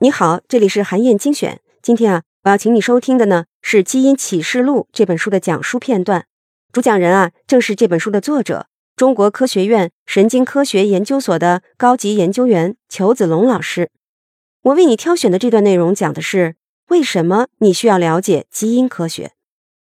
你好，这里是韩燕精选。今天啊，我要请你收听的呢是《基因启示录》这本书的讲述片段。主讲人啊，正是这本书的作者，中国科学院神经科学研究所的高级研究员裘子龙老师。我为你挑选的这段内容讲的是为什么你需要了解基因科学。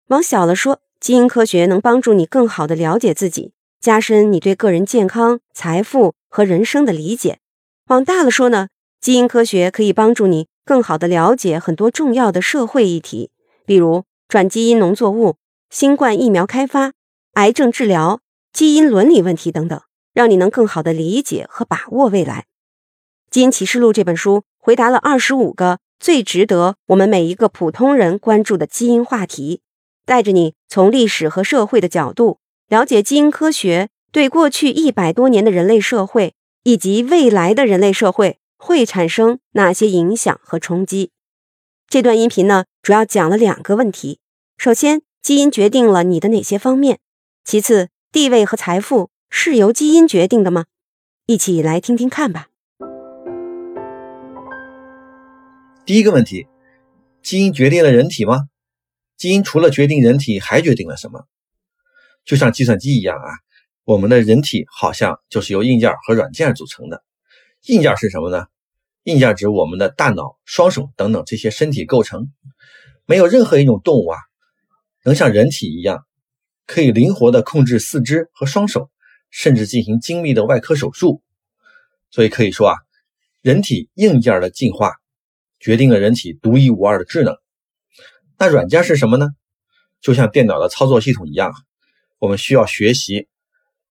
往小了说，基因科学能帮助你更好的了解自己，加深你对个人健康、财富和人生的理解。往大了说呢？基因科学可以帮助你更好地了解很多重要的社会议题，比如转基因农作物、新冠疫苗开发、癌症治疗、基因伦理问题等等，让你能更好地理解和把握未来。《基因启示录》这本书回答了二十五个最值得我们每一个普通人关注的基因话题，带着你从历史和社会的角度了解基因科学对过去一百多年的人类社会以及未来的人类社会。会产生哪些影响和冲击？这段音频呢，主要讲了两个问题：首先，基因决定了你的哪些方面；其次，地位和财富是由基因决定的吗？一起来听听看吧。第一个问题：基因决定了人体吗？基因除了决定人体，还决定了什么？就像计算机一样啊，我们的人体好像就是由硬件和软件组成的。硬件是什么呢？硬件指我们的大脑、双手等等这些身体构成。没有任何一种动物啊，能像人体一样，可以灵活地控制四肢和双手，甚至进行精密的外科手术。所以可以说啊，人体硬件的进化决定了人体独一无二的智能。那软件是什么呢？就像电脑的操作系统一样，我们需要学习、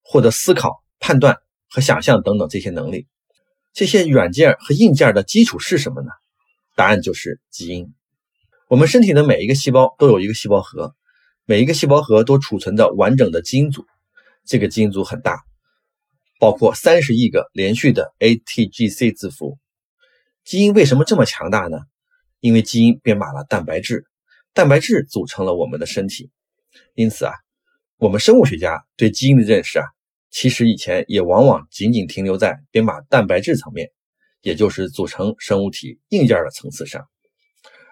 获得思考、判断和想象等等这些能力。这些软件和硬件的基础是什么呢？答案就是基因。我们身体的每一个细胞都有一个细胞核，每一个细胞核都储存着完整的基因组。这个基因组很大，包括三十亿个连续的 ATGC 字符。基因为什么这么强大呢？因为基因编码了蛋白质，蛋白质组成了我们的身体。因此啊，我们生物学家对基因的认识啊。其实以前也往往仅仅停留在编码蛋白质层面，也就是组成生物体硬件的层次上。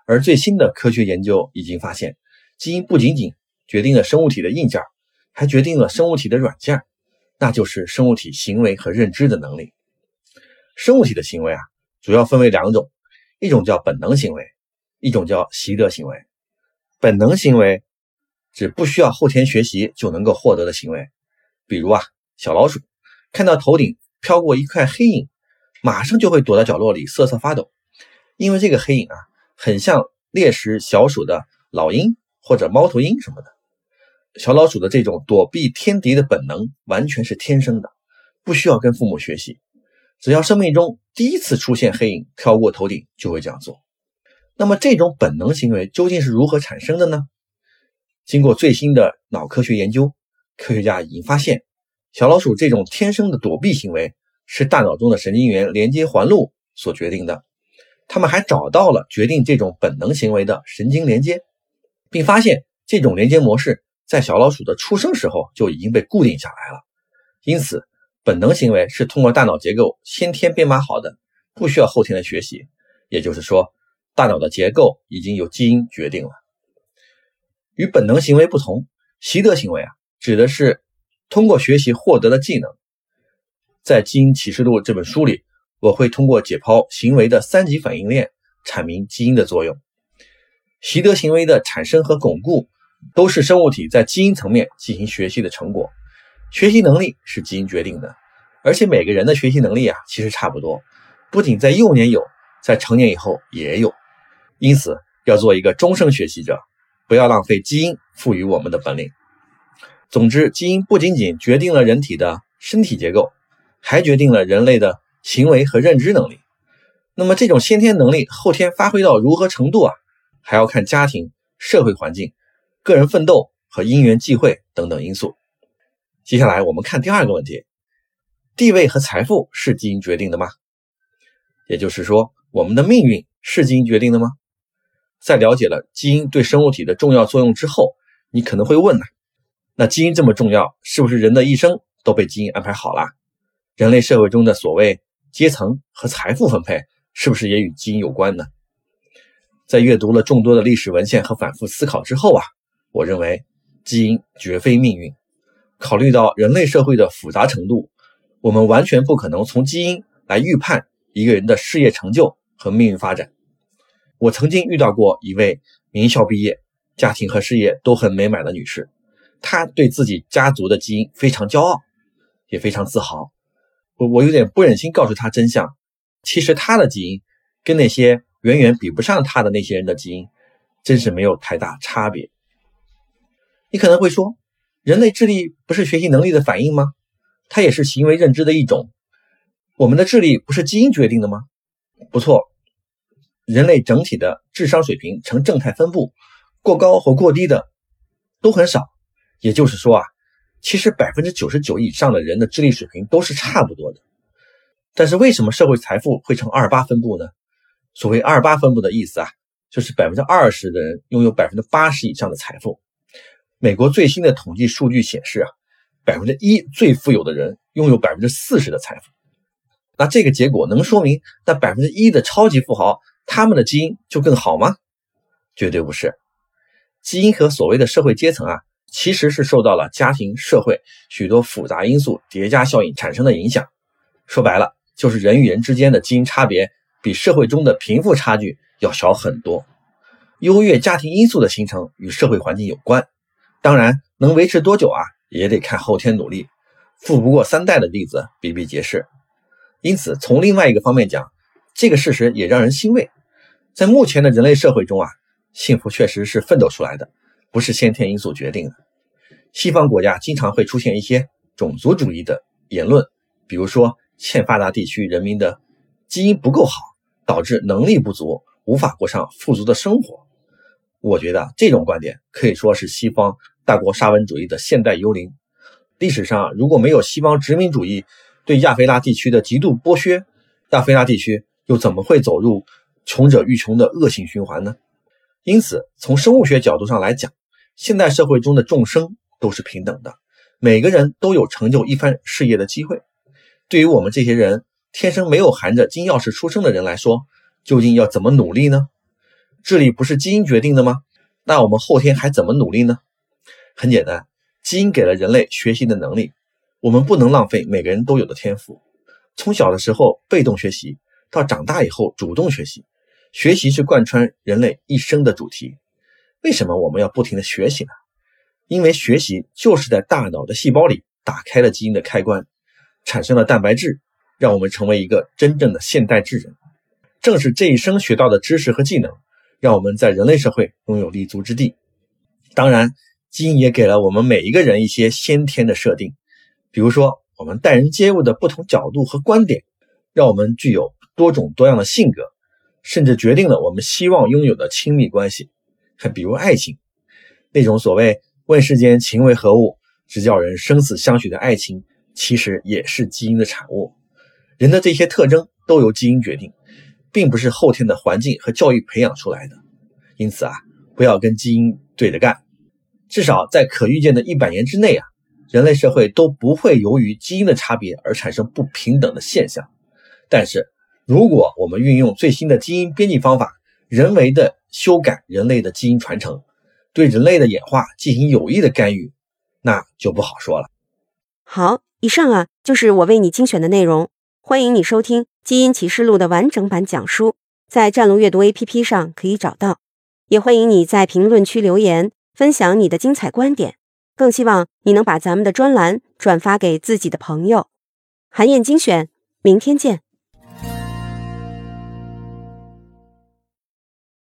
而最新的科学研究已经发现，基因不仅仅决定了生物体的硬件，还决定了生物体的软件，那就是生物体行为和认知的能力。生物体的行为啊，主要分为两种，一种叫本能行为，一种叫习得行为。本能行为指不需要后天学习就能够获得的行为，比如啊。小老鼠看到头顶飘过一块黑影，马上就会躲到角落里瑟瑟发抖，因为这个黑影啊，很像猎食小鼠的老鹰或者猫头鹰什么的。小老鼠的这种躲避天敌的本能完全是天生的，不需要跟父母学习，只要生命中第一次出现黑影飘过头顶，就会这样做。那么这种本能行为究竟是如何产生的呢？经过最新的脑科学研究，科学家已经发现。小老鼠这种天生的躲避行为是大脑中的神经元连接环路所决定的。他们还找到了决定这种本能行为的神经连接，并发现这种连接模式在小老鼠的出生时候就已经被固定下来了。因此，本能行为是通过大脑结构先天编码好的，不需要后天的学习。也就是说，大脑的结构已经由基因决定了。与本能行为不同，习得行为啊，指的是。通过学习获得的技能，在《基因启示录》这本书里，我会通过解剖行为的三级反应链，阐明基因的作用。习得行为的产生和巩固，都是生物体在基因层面进行学习的成果。学习能力是基因决定的，而且每个人的学习能力啊，其实差不多，不仅在幼年有，在成年以后也有。因此，要做一个终生学习者，不要浪费基因赋予我们的本领。总之，基因不仅仅决定了人体的身体结构，还决定了人类的行为和认知能力。那么，这种先天能力后天发挥到如何程度啊？还要看家庭、社会环境、个人奋斗和因缘际会等等因素。接下来，我们看第二个问题：地位和财富是基因决定的吗？也就是说，我们的命运是基因决定的吗？在了解了基因对生物体的重要作用之后，你可能会问呢？那基因这么重要，是不是人的一生都被基因安排好了？人类社会中的所谓阶层和财富分配是不是也与基因有关呢？在阅读了众多的历史文献和反复思考之后啊，我认为基因绝非命运。考虑到人类社会的复杂程度，我们完全不可能从基因来预判一个人的事业成就和命运发展。我曾经遇到过一位名校毕业、家庭和事业都很美满的女士，他对自己家族的基因非常骄傲，也非常自豪。我我有点不忍心告诉他真相，其实他的基因跟那些远远比不上他的那些人的基因，真是没有太大差别。你可能会说，人类智力不是学习能力的反应吗？它也是行为认知的一种。我们的智力不是基因决定的吗？不错。人类整体的智商水平呈正态分布，过高或过低的都很少。也就是说啊，其实百分之九十九以上的人的智力水平都是差不多的。但是为什么社会财富会呈二八分布呢？所谓二八分布的意思啊，就是百分之二十的人拥有百分之八十以上的财富。美国最新的统计数据显示啊，百分之一最富有的人拥有百分之四十的财富。那这个结果能说明那百分之一的超级富豪？他们的基因就更好吗？绝对不是。基因和所谓的社会阶层啊，其实是受到了家庭、社会许多复杂因素叠加效应产生的影响。说白了，就是人与人之间的基因差别比社会中的贫富差距要小很多。优越家庭因素的形成与社会环境有关，当然能维持多久啊，也得看后天努力。富不过三代的例子比比皆是。因此，从另外一个方面讲。这个事实也让人欣慰，在目前的人类社会中啊，幸福确实是奋斗出来的，不是先天因素决定的。西方国家经常会出现一些种族主义的言论，比如说欠发达地区人民的基因不够好，导致能力不足，无法过上富足的生活。我觉得这种观点可以说是西方大国沙文主义的现代幽灵。历史上如果没有西方殖民主义对亚非拉地区的极度剥削，亚非拉地区。又怎么会走入穷者愈穷的恶性循环呢？因此，从生物学角度上来讲，现代社会中的众生都是平等的，每个人都有成就一番事业的机会。对于我们这些人天生没有含着金钥匙出生的人来说，究竟要怎么努力呢？智力不是基因决定的吗？那我们后天还怎么努力呢？很简单，基因给了人类学习的能力，我们不能浪费每个人都有的天赋。从小的时候被动学习。到长大以后，主动学习，学习是贯穿人类一生的主题。为什么我们要不停的学习呢？因为学习就是在大脑的细胞里打开了基因的开关，产生了蛋白质，让我们成为一个真正的现代智人。正是这一生学到的知识和技能，让我们在人类社会拥有立足之地。当然，基因也给了我们每一个人一些先天的设定，比如说我们待人接物的不同角度和观点，让我们具有。多种多样的性格，甚至决定了我们希望拥有的亲密关系。还比如爱情，那种所谓“问世间情为何物，直叫人生死相许”的爱情，其实也是基因的产物。人的这些特征都由基因决定，并不是后天的环境和教育培养出来的。因此啊，不要跟基因对着干。至少在可预见的一百年之内啊，人类社会都不会由于基因的差别而产生不平等的现象。但是，如果我们运用最新的基因编辑方法，人为的修改人类的基因传承，对人类的演化进行有益的干预，那就不好说了。好，以上啊就是我为你精选的内容，欢迎你收听《基因启示录》的完整版讲书，在战龙阅读 APP 上可以找到。也欢迎你在评论区留言，分享你的精彩观点。更希望你能把咱们的专栏转发给自己的朋友。韩燕精选，明天见。